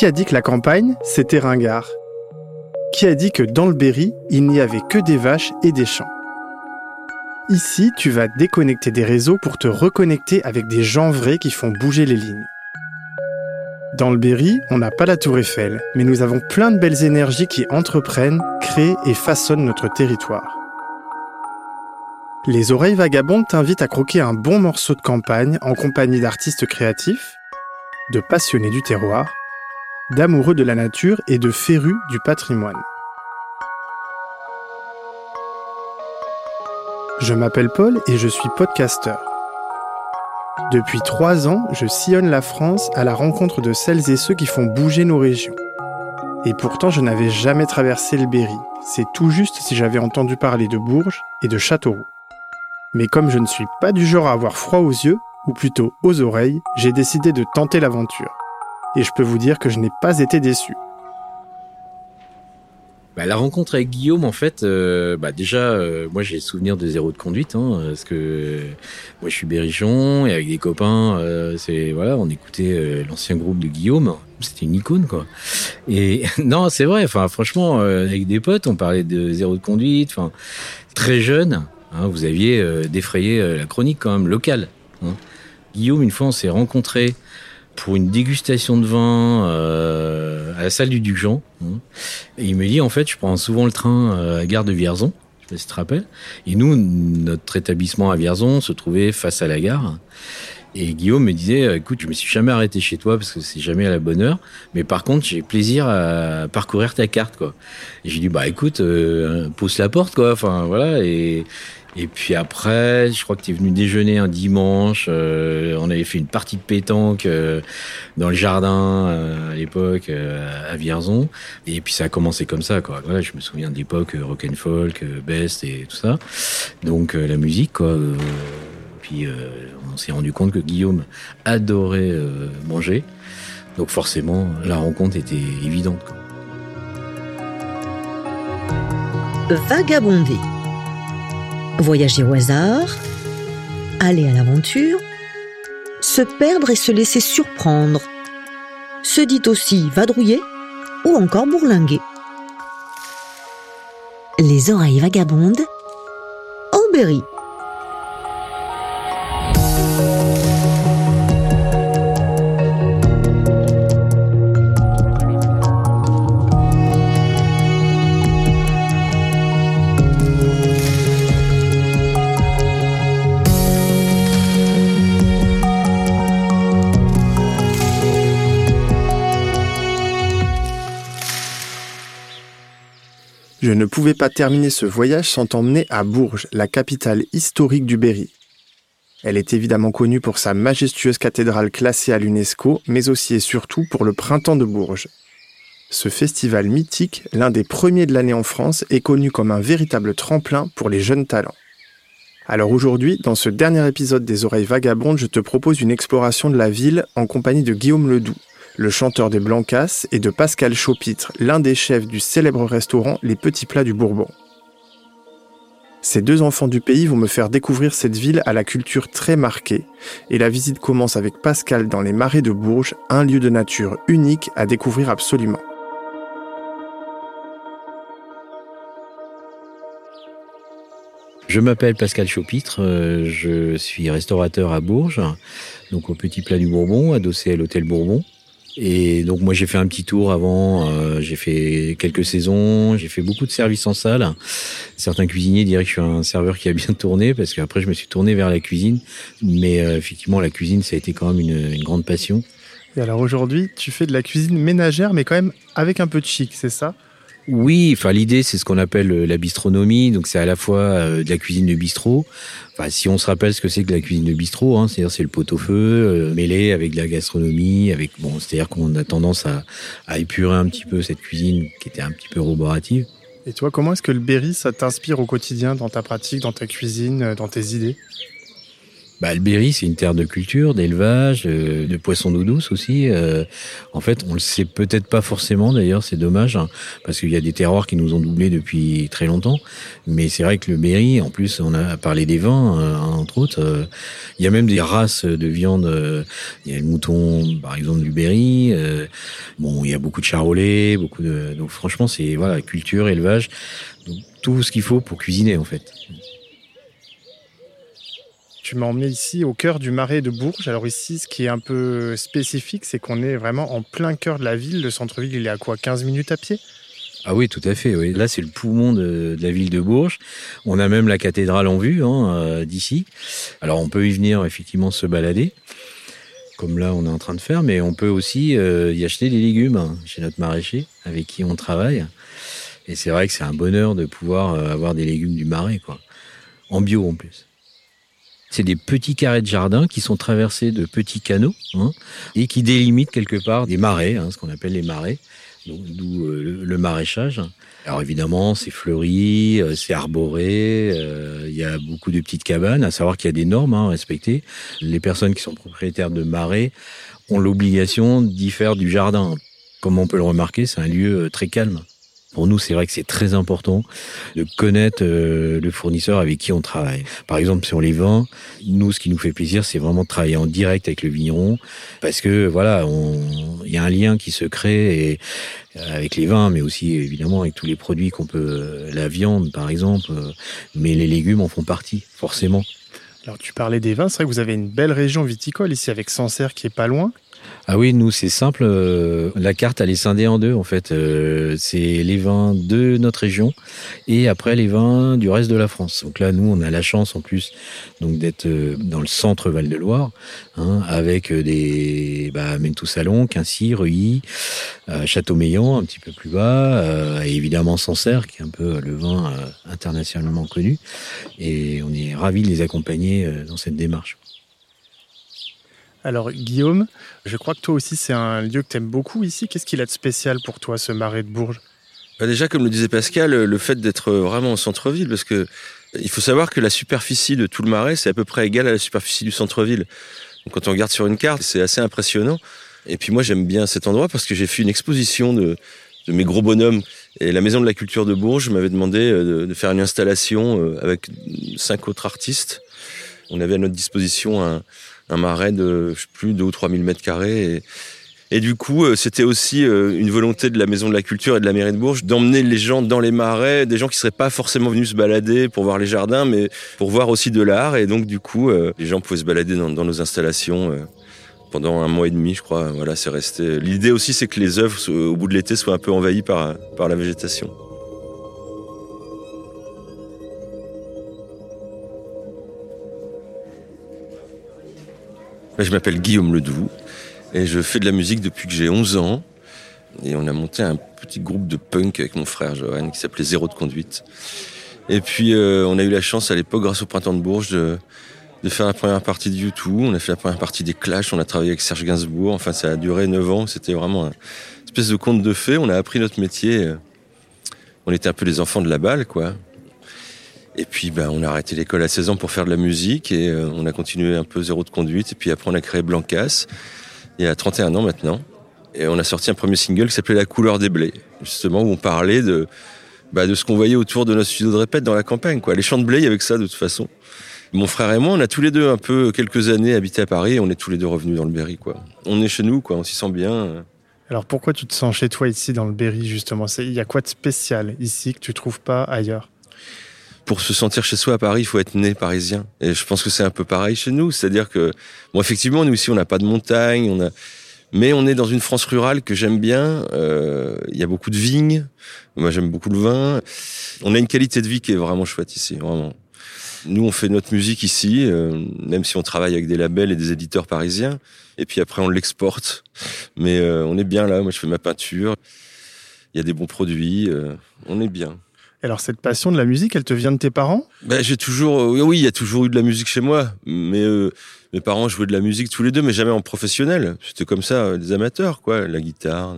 Qui a dit que la campagne, c'était ringard? Qui a dit que dans le Berry, il n'y avait que des vaches et des champs? Ici, tu vas déconnecter des réseaux pour te reconnecter avec des gens vrais qui font bouger les lignes. Dans le Berry, on n'a pas la tour Eiffel, mais nous avons plein de belles énergies qui entreprennent, créent et façonnent notre territoire. Les oreilles vagabondes t'invitent à croquer un bon morceau de campagne en compagnie d'artistes créatifs, de passionnés du terroir, d'amoureux de la nature et de férus du patrimoine. Je m'appelle Paul et je suis podcasteur. Depuis trois ans, je sillonne la France à la rencontre de celles et ceux qui font bouger nos régions. Et pourtant, je n'avais jamais traversé le Berry. C'est tout juste si j'avais entendu parler de Bourges et de Châteauroux. Mais comme je ne suis pas du genre à avoir froid aux yeux, ou plutôt aux oreilles, j'ai décidé de tenter l'aventure. Et je peux vous dire que je n'ai pas été déçu. Bah, la rencontre avec Guillaume, en fait, euh, bah, déjà, euh, moi j'ai souvenir de zéro de conduite, hein, parce que moi je suis berrichon et avec des copains, euh, c'est voilà, on écoutait l'ancien groupe de Guillaume, c'était une icône quoi. Et non, c'est vrai, enfin franchement, avec des potes, on parlait de zéro de conduite, enfin très jeune, hein, vous aviez défrayé la chronique quand même locale. Hein. Guillaume, une fois, on s'est rencontrés pour une dégustation de vin euh, à la salle du Duc Jean. Hein. Il me dit, en fait, je prends souvent le train euh, à la gare de Vierzon. Je si tu te rappelles. Et nous, notre établissement à Vierzon se trouvait face à la gare. Et Guillaume me disait, écoute, je me suis jamais arrêté chez toi parce que c'est jamais à la bonne heure. Mais par contre, j'ai plaisir à parcourir ta carte, quoi. Et j'ai dit, bah écoute, euh, pousse la porte, quoi. Enfin voilà. Et, et puis après, je crois que tu es venu déjeuner un dimanche. Euh, on avait fait une partie de pétanque euh, dans le jardin euh, à l'époque à Vierzon. Et puis ça a commencé comme ça. Quoi. Voilà, je me souviens d'époque rock and folk, best et tout ça. Donc la musique. Quoi. Puis on s'est rendu compte que Guillaume adorait manger. Donc forcément, la rencontre était évidente. Vagabonder voyager au hasard, aller à l'aventure, se perdre et se laisser surprendre, se dit aussi vadrouiller ou encore bourlinguer. Les oreilles vagabondes, Aubéry. Je ne pouvais pas terminer ce voyage sans t'emmener à Bourges, la capitale historique du Berry. Elle est évidemment connue pour sa majestueuse cathédrale classée à l'UNESCO, mais aussi et surtout pour le Printemps de Bourges. Ce festival mythique, l'un des premiers de l'année en France, est connu comme un véritable tremplin pour les jeunes talents. Alors aujourd'hui, dans ce dernier épisode des Oreilles Vagabondes, je te propose une exploration de la ville en compagnie de Guillaume Ledoux, le chanteur des Blancas, et de Pascal Chaupitre, l'un des chefs du célèbre restaurant Les Petits Plats du Bourbon. Ces deux enfants du pays vont me faire découvrir cette ville à la culture très marquée, et la visite commence avec Pascal dans les marais de Bourges, un lieu de nature unique à découvrir absolument. Je m'appelle Pascal Chaupitre, euh, je suis restaurateur à Bourges, donc au Petit Plat du Bourbon, adossé à l'hôtel Bourbon. Et donc moi j'ai fait un petit tour avant, euh, j'ai fait quelques saisons, j'ai fait beaucoup de services en salle. Certains cuisiniers diraient que je suis un serveur qui a bien tourné parce qu'après je me suis tourné vers la cuisine. Mais euh, effectivement la cuisine ça a été quand même une, une grande passion. Et alors aujourd'hui tu fais de la cuisine ménagère mais quand même avec un peu de chic, c'est ça? Oui, enfin l'idée c'est ce qu'on appelle euh, la bistronomie, donc c'est à la fois euh, de la cuisine de bistrot. Enfin, si on se rappelle ce que c'est que la cuisine de bistrot, hein, c'est-à-dire c'est le pot-au-feu euh, mêlé avec de la gastronomie, avec bon, c'est-à-dire qu'on a tendance à, à, épurer un petit peu cette cuisine qui était un petit peu roborative. Et toi, comment est-ce que le Berry ça t'inspire au quotidien dans ta pratique, dans ta cuisine, dans tes idées? Bah, le Berry, c'est une terre de culture, d'élevage, de, de poissons d'eau douce aussi. Euh, en fait, on le sait peut-être pas forcément d'ailleurs, c'est dommage, hein, parce qu'il y a des terroirs qui nous ont doublés depuis très longtemps. Mais c'est vrai que le Berry, en plus, on a parlé des vins, euh, entre autres. Euh, il y a même des races de viande. il y a le mouton, par exemple, du Berry. il Bon, il y a beaucoup de charolais, beaucoup de donc franchement c'est voilà culture, élevage, tout ce qu'il faut pour cuisiner en fait. Tu m'as emmené ici au cœur du marais de Bourges. Alors ici, ce qui est un peu spécifique, c'est qu'on est vraiment en plein cœur de la ville. Le centre-ville, il est à quoi 15 minutes à pied? Ah oui, tout à fait. Là, c'est le poumon de, la ville de Bourges. On a même la cathédrale en vue hein, euh, d'ici. Alors, on peut y venir effectivement se balader, comme là, on est en train de faire, mais on peut aussi euh, y acheter des légumes hein, chez notre maraîcher avec qui on travaille. Et c'est vrai que c'est un bonheur de pouvoir euh, avoir des légumes du marais, quoi, en bio en plus. C'est des petits carrés de jardin qui sont traversés de petits canaux hein, et qui délimitent quelque part des marais, hein, ce qu'on appelle les marais, d'où euh, le, maraîchage. Alors évidemment, c'est fleuri, euh, c'est arboré, euh, il y a beaucoup de petites cabanes, à savoir qu'il y a des normes hein, à respecter. Les personnes qui sont propriétaires de marais ont l'obligation d'y faire du jardin. Comme on peut le remarquer, c'est un lieu très calme. Pour nous, c'est vrai que c'est très important de connaître euh, le fournisseur avec qui on travaille. Par exemple, sur les vins, nous, ce qui nous fait plaisir, c'est vraiment de travailler en direct avec le vigneron, parce que voilà, il y a un lien qui se crée et, euh, avec les vins, mais aussi évidemment avec tous les produits qu'on peut, la viande par exemple, euh, mais les légumes en font partie, forcément. Alors tu parlais des vins, c'est vrai que vous avez une belle région viticole ici avec Sancerre qui est pas loin. Ah oui, nous c'est simple. Euh, la carte elle est scindée en deux en fait. Euh, c'est les vins de notre région et après les vins du reste de la France. Donc là, nous on a la chance en plus donc d'être euh, dans le centre Val de Loire, hein, avec des bah, Mentou Salon, Quincy, Reuilly, Châteaumeillan un petit peu plus bas, et évidemment Sancerre qui est un peu le vin internationalement connu. Et on est ravis de les accompagner dans cette démarche. Alors Guillaume, je crois que toi aussi c'est un lieu que tu aimes beaucoup ici. Qu'est-ce qu'il a de spécial pour toi ce marais de Bourges? Bah, Déjà, comme le disait Pascal, le fait d'être vraiment au centre-ville, parce que il faut savoir que la superficie de tout le marais, c'est à peu près égal à la superficie du centre-ville. quand on regarde sur une carte, c'est assez impressionnant. Et puis moi j'aime bien cet endroit parce que j'ai fait une exposition de, mes gros bonhommes. Et la Maison de la Culture de Bourges m'avait demandé euh, de, faire une installation euh, avec cinq autres artistes. On avait à notre disposition un, un marais de je sais plus 2 ou 3 000 mètres carrés. Et, du coup, euh, c'était aussi euh, une volonté de la Maison de la Culture et de la mairie de Bourges d'emmener les gens dans les marais, des gens qui seraient pas forcément venus se balader pour voir les jardins, mais pour voir aussi de l'art. Et donc, du coup, euh, les gens pouvaient se balader dans, nos installations pendant un mois et demi, je crois. Voilà, c'est resté. L'idée aussi, c'est que les œuvres, au bout de l'été, soient un peu envahies par, par la végétation. Je m'appelle Guillaume Ledoux et je fais de la musique depuis que j'ai 11 ans. Et on a monté un petit groupe de punk avec mon frère Johan qui s'appelait Zéro de conduite. Et puis euh, on a eu la chance à l'époque, grâce au printemps de Bourges, de, faire la première partie de YouTube. On a fait la première partie des Clash. On a travaillé avec Serge Gainsbourg. Enfin, ça a duré 9 ans. C'était vraiment une espèce de conte de fées. On a appris notre métier. On était un peu les enfants de la balle, quoi. Et puis, ben, on a arrêté l'école à 16 ans pour faire de la musique et euh, on a continué un peu zéro de conduite. Et puis après, on a créé Blancas il y a 31 ans maintenant. Et on a sorti un premier single qui s'appelait La couleur des blés, justement où on parlait de, bah, de ce qu'on voyait autour de notre studio de répète dans la campagne. Quoi. Les champs de blé, avec ça de toute façon. Mon frère et moi, on a tous les deux un peu quelques années habité à Paris et on est tous les deux revenus dans le Berry. Quoi. On est chez nous, quoi. on s'y sent bien. Alors pourquoi tu te sens chez toi ici dans le Berry justement? Il y a quoi de spécial ici que tu trouves pas ailleurs? Pour se sentir chez soi à Paris, il faut être né parisien. Et je pense que c'est un peu pareil chez nous. C'est-à-dire que, bon, effectivement, nous ici, on n'a pas de montagne, on a, mais on est dans une France rurale que j'aime bien. Euh, il y a beaucoup de vignes. Moi, j'aime beaucoup le vin. On a une qualité de vie qui est vraiment chouette ici, vraiment. Nous, on fait notre musique ici, euh, même si on travaille avec des labels et des éditeurs parisiens. Et puis après, on l'exporte. Mais euh, on est bien là. Moi, je fais ma peinture. Il y a des bons produits. on est bien. Alors cette passion de la musique, elle te vient de tes parents? Ben, J'ai toujours, euh, oui, il y a toujours eu de la musique chez moi, mais euh, mes parents jouaient de la musique tous les deux, mais jamais en professionnel. C'était comme ça, euh, des amateurs, quoi, la guitare.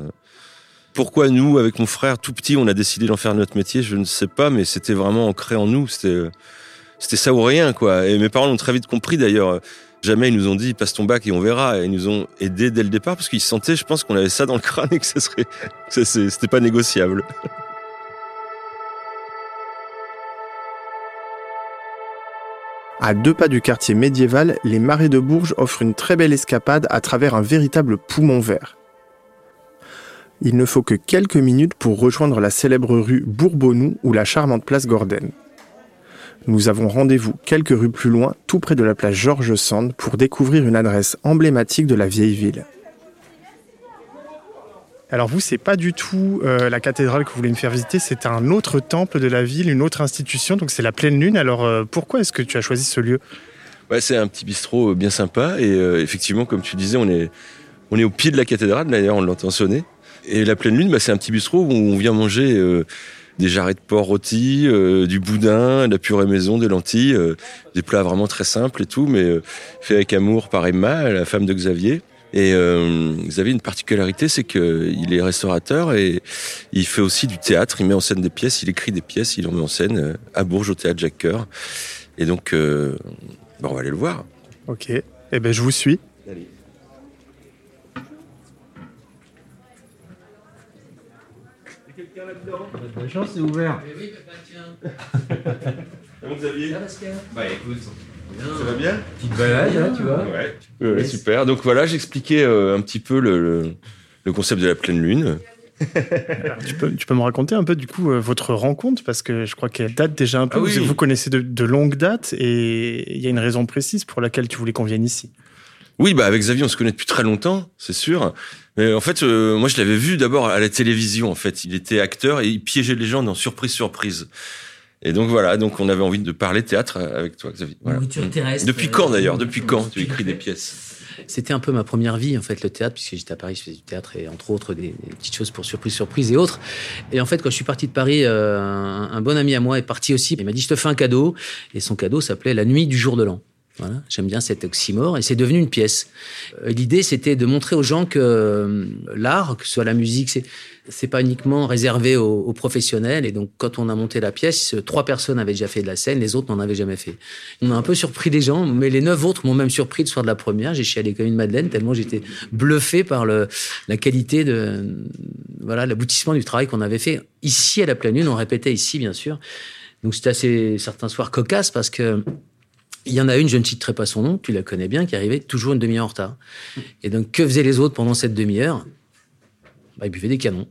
Pourquoi nous, avec mon frère, tout petit, on a décidé d'en faire notre métier, je ne sais pas, mais c'était vraiment ancré en nous. C'était, c'était ça ou rien, quoi. Et mes parents l'ont très vite compris, d'ailleurs. Jamais ils nous ont dit passe ton bac et on verra. Et ils nous ont aidés dès le départ parce qu'ils sentaient, je pense, qu'on avait ça dans le crâne et que ça serait, c'était pas négociable. À deux pas du quartier médiéval, les marais de Bourges offrent une très belle escapade à travers un véritable poumon vert. Il ne faut que quelques minutes pour rejoindre la célèbre rue Bourbonnou ou la charmante place Gordon. Nous avons rendez-vous quelques rues plus loin, tout près de la place Georges Sand, pour découvrir une adresse emblématique de la vieille ville. Alors vous, c'est pas du tout euh, la cathédrale que vous voulez me faire visiter, c'est un autre temple de la ville, une autre institution, donc c'est la pleine lune. Alors euh, pourquoi est-ce que tu as choisi ce lieu? Ouais, c'est un petit bistrot bien sympa et euh, effectivement, comme tu disais, on est, on est au pied de la cathédrale, d'ailleurs on l'entend sonner. Et la pleine lune, bah, c'est un petit bistrot où on vient manger des jarrets de porc rôtis, du boudin, de la purée maison, des lentilles, des plats vraiment très simples et tout, mais fait avec amour par Emma, la femme de Xavier. Et euh, Xavier, une particularité, c'est qu'il est restaurateur et il fait aussi du théâtre. Il met en scène des pièces, il écrit des pièces, il en met en scène euh, à Bourges au théâtre Jacques Coeur. Et donc, euh, bah, on va aller le voir. Ok. Eh ben, je vous suis. Allez. quelqu'un là-dedans La chance, c'est ouvert. oui, papa, tiens. Comment Xavier? Ça va, Bah écoute. Ça va bien Petite balade, là, tu vois Ouais, super. Donc voilà, j'expliquais euh, un petit peu le, concept de la pleine lune. tu, peux, tu peux me raconter un peu du coup euh, votre rencontre? Parce que je crois qu'elle date déjà un peu. Ah vous, vous, connaissez de, de longue date et il y a une raison précise pour laquelle tu voulais qu'on vienne ici. Oui, bah avec Xavier, on se connaît depuis très longtemps, c'est sûr. Mais en fait, euh, moi, je l'avais vu d'abord à la télévision. En fait, il était acteur et il piégeait les gens dans surprise surprise. Et donc voilà, donc on avait envie de parler théâtre avec toi, Xavier. Nourriture terrestre. Depuis quand d'ailleurs? Depuis quand tu écris des pièces? C'était un peu ma première vie en fait, le théâtre, puisque j'étais à Paris, je faisais du théâtre et entre autres des, petites choses pour surprise, surprise et autres. Et en fait, quand je suis parti de Paris, euh, un, bon ami à moi est parti aussi. Il m'a dit je te fais un cadeau, et son cadeau s'appelait La nuit du jour de l'an. Voilà, j'aime bien cet oxymore et c'est devenu une pièce. Euh, l'idée, c'était de montrer aux gens que euh, l'art, que ce soit la musique, c'est c'est pas uniquement réservé aux, professionnels. Et donc, quand on a monté la pièce, trois personnes avaient déjà fait de la scène, les autres n'en avaient jamais fait. On a un peu surpris les gens, mais les neuf autres m'ont même surpris de soir de la première. J'ai chialé comme une madeleine tellement j'étais bluffé par le, la qualité de voilà l'aboutissement du travail qu'on avait fait ici à la pleine lune. On répétait ici, bien sûr. Donc c'était assez certains soirs cocasse parce que il y en a une, je ne citerai pas son nom, tu la connais bien, qui arrivait toujours une demi-heure en retard. Et donc, que faisaient les autres pendant cette demi-heure? Bah, Ils buvaient des canons.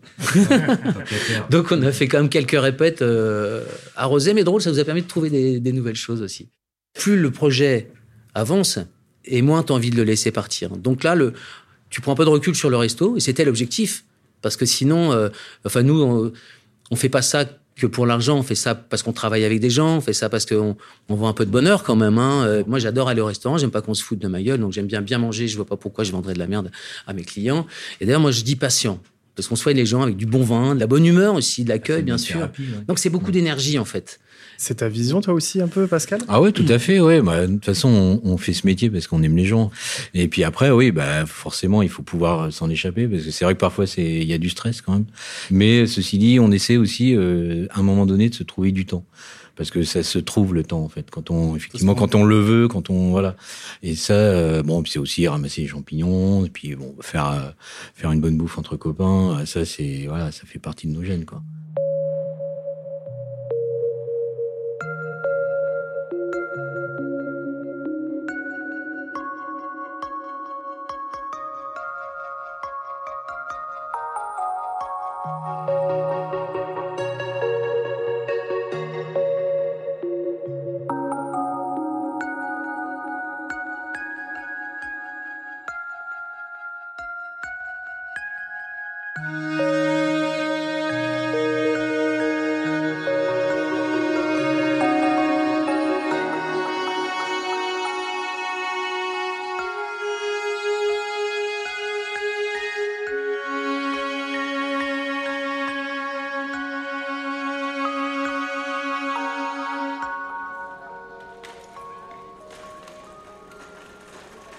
donc, on a fait quand même quelques répètes euh, arrosées, mais drôle, ça nous a permis de trouver des, nouvelles choses aussi. Plus le projet avance, et moins tu as envie de le laisser partir. Donc là, le, tu prends un peu de recul sur le resto, et c'était l'objectif. Parce que sinon, euh, enfin, nous, on, on fait pas ça que pour l'argent, on fait ça parce qu'on travaille avec des gens, on fait ça parce qu'on on voit un peu de bonheur quand même. Hein. Euh, moi, j'adore aller au restaurant, j'aime pas qu'on se foute de ma gueule, donc j'aime bien bien manger. Je vois pas pourquoi je vendrais de la merde à mes clients. Et d'ailleurs, moi, je dis patient. Parce qu'on soigne les gens avec du bon vin, de la bonne humeur aussi, de l'accueil, bien sûr. Donc c'est beaucoup d'énergie en fait. C'est ta vision, toi aussi, un peu, Pascal? Ah oui, tout à fait, oui. Bah, de toute façon, on, fait ce métier parce qu'on aime les gens. Et puis après, oui, bah, forcément, il faut pouvoir s'en échapper parce que c'est vrai que parfois, c'est il y a du stress quand même. Mais ceci dit, on essaie aussi, euh, à un moment donné, de se trouver du temps parce que ça se trouve le temps en fait quand on effectivement quand on le veut quand on voilà. Et ça euh, bon c'est aussi ramasser les champignons et puis bon faire euh, faire une bonne bouffe entre copains ça c'est voilà ça fait partie de nos gènes quoi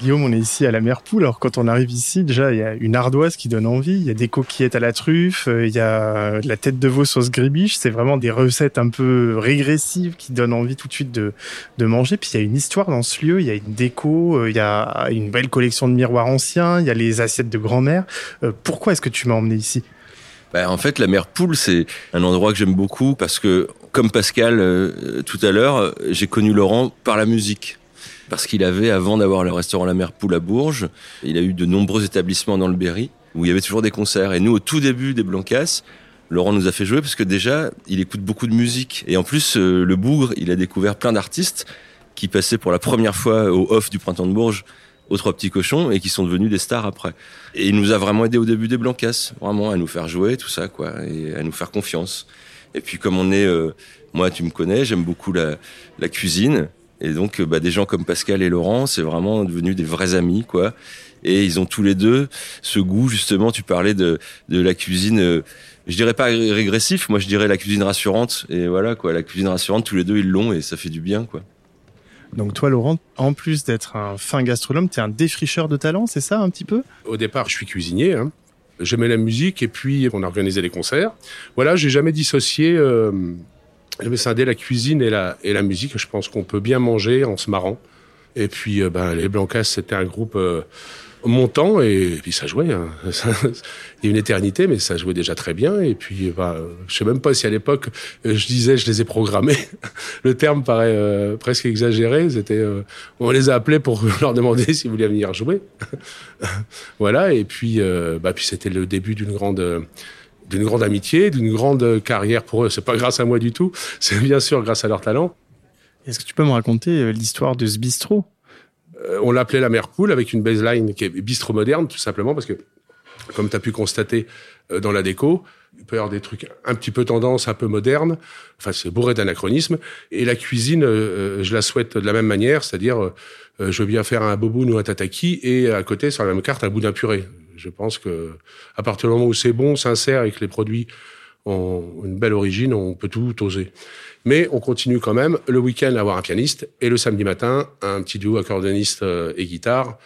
Guillaume, on est ici à la mer Poule. Alors quand on arrive ici, déjà, il y a une ardoise qui donne envie, il y a des coquillettes à la truffe, euh, il y a la tête de veau sauce gribiche. C'est vraiment des recettes un peu régressives qui donnent envie tout de suite de, manger. Puis il y a une histoire dans ce lieu, il y a une déco, euh, il y a une belle collection de miroirs anciens, il y a les assiettes de grand-mère. Euh, pourquoi est-ce que tu m'as emmené ici? Bah, en fait, la mer Poule, c'est un endroit que j'aime beaucoup parce que, comme Pascal tout à l'heure, j'ai connu Laurent par la musique parce qu'il avait, avant d'avoir le restaurant La Mer Poule à Bourges, il a eu de nombreux établissements dans le Berry. où il y avait toujours des concerts. Et nous, au tout début des Blancas, Laurent nous a fait jouer parce que déjà, il écoute beaucoup de musique. Et en plus, euh, le Bougre, il a découvert plein d'artistes qui passaient pour la première fois au off du Printemps de Bourges aux Trois Petits Cochons et qui sont devenus des stars après. Et il nous a vraiment aidé au début des Blancas, vraiment à nous faire jouer, tout ça, quoi, et à nous faire confiance. Et puis comme on est, euh, moi tu me connais, j'aime beaucoup la cuisine. Et donc euh, bah, des gens comme Pascal et Laurent, c'est vraiment devenu des vrais amis, quoi. Et ils ont tous les deux ce goût, justement, tu parlais de, de la cuisine, euh, je dirais pas régressif, moi je dirais la cuisine rassurante. Et voilà, quoi, la cuisine rassurante, tous les deux ils l'ont et ça fait du bien, quoi. Donc toi, Laurent, en plus d'être un fin gastronome, tu es un défricheur de talent, c'est ça un petit peu? Au départ, je suis cuisinier. Hein. J'aimais la musique et puis on a organisé des concerts. Voilà, j'ai jamais dissocié, euh, j'avais scindé la cuisine et la, et la musique. Je pense qu'on peut bien manger en se marrant. Et puis, euh, ben, les Blancas, c'était un groupe euh, montant et, puis ça jouait. Hein. Il y a une éternité, mais ça jouait déjà très bien. Et puis, bah, je sais même pas si à l'époque je disais je les ai programmés. Le terme paraît euh, presque exagéré. C'était, euh, on les a appelés pour leur demander s'ils voulaient venir jouer. voilà. Et puis, euh, bah, puis c'était le début d'une grande d'une grande amitié, d'une grande carrière pour eux. C'est pas grâce à moi du tout. C'est bien sûr grâce à leur talent. Est-ce que tu peux me raconter l'histoire de ce bistrot? On l'appelait la mère poule avec une baseline qui est bistrot moderne, tout simplement parce que comme tu as pu constater euh, dans la déco, il peut y avoir des trucs un petit peu tendance, un peu modernes. Enfin, c'est bourré d'anachronismes. Et la cuisine, euh, euh, je la souhaite de la même manière, c'est-à-dire, je veux bien faire un boboon ou un tataki et à côté, sur la même carte, un boudin purée. Je pense que à partir du moment où c'est bon, sincère et que les produits ont une belle origine, on peut tout oser. Mais on continue quand même le week-end à avoir un pianiste et le samedi matin, un petit duo accordéoniste et guitare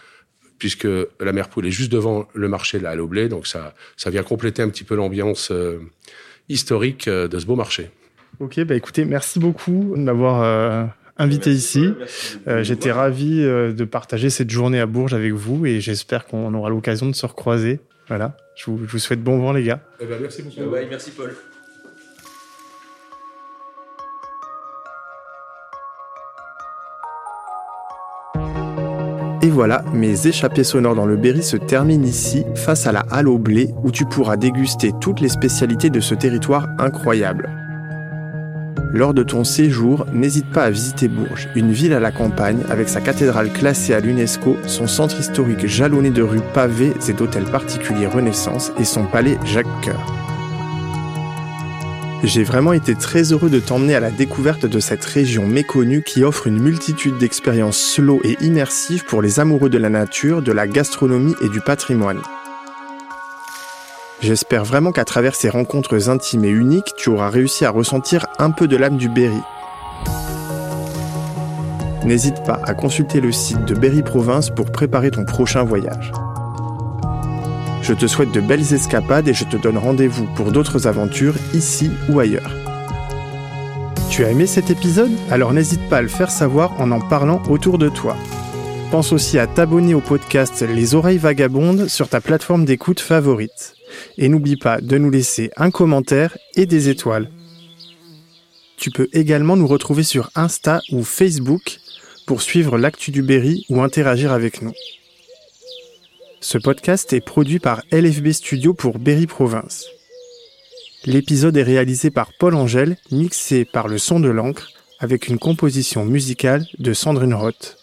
puisque la mer Poule est juste devant le marché de la donc ça, ça vient compléter un petit peu l'ambiance euh, historique euh, de ce beau marché. Ok, bah écoutez, merci beaucoup de m'avoir euh, invité ici. J'étais ravi de partager cette journée à Bourges avec vous et j'espère qu'on aura l'occasion de se recroiser. Voilà, je vous, je vous souhaite bon vent les gars. Eh ben, merci beaucoup. merci Paul. Et voilà, mes échappées sonores dans le Berry se terminent ici, face à la Halle au blé, où tu pourras déguster toutes les spécialités de ce territoire incroyable. Lors de ton séjour, n'hésite pas à visiter Bourges, une ville à la campagne avec sa cathédrale classée à l'UNESCO, son centre historique jalonné de rues pavées et d'hôtels particuliers Renaissance et son palais Jacques Coeur. J'ai vraiment été très heureux de t'emmener à la découverte de cette région méconnue qui offre une multitude d'expériences slow et immersives pour les amoureux de la nature, de la gastronomie et du patrimoine. J'espère vraiment qu'à travers ces rencontres intimes et uniques, tu auras réussi à ressentir un peu de l'âme du Berry. N'hésite pas à consulter le site de Berry Province pour préparer ton prochain voyage. Je te souhaite de belles escapades et je te donne rendez-vous pour d'autres aventures ici ou ailleurs. Tu as aimé cet épisode? Alors n'hésite pas à le faire savoir en en parlant autour de toi. Pense aussi à t'abonner au podcast Les Oreilles Vagabondes sur ta plateforme d'écoute favorite. Et n'oublie pas de nous laisser un commentaire et des étoiles. Tu peux également nous retrouver sur Insta ou Facebook pour suivre l'actu du Berry ou interagir avec nous. Ce podcast est produit par LFB Studio pour Berry Province. L'épisode est réalisé par Paul Angèle, mixé par le son de l'encre, avec une composition musicale de Sandrine Roth.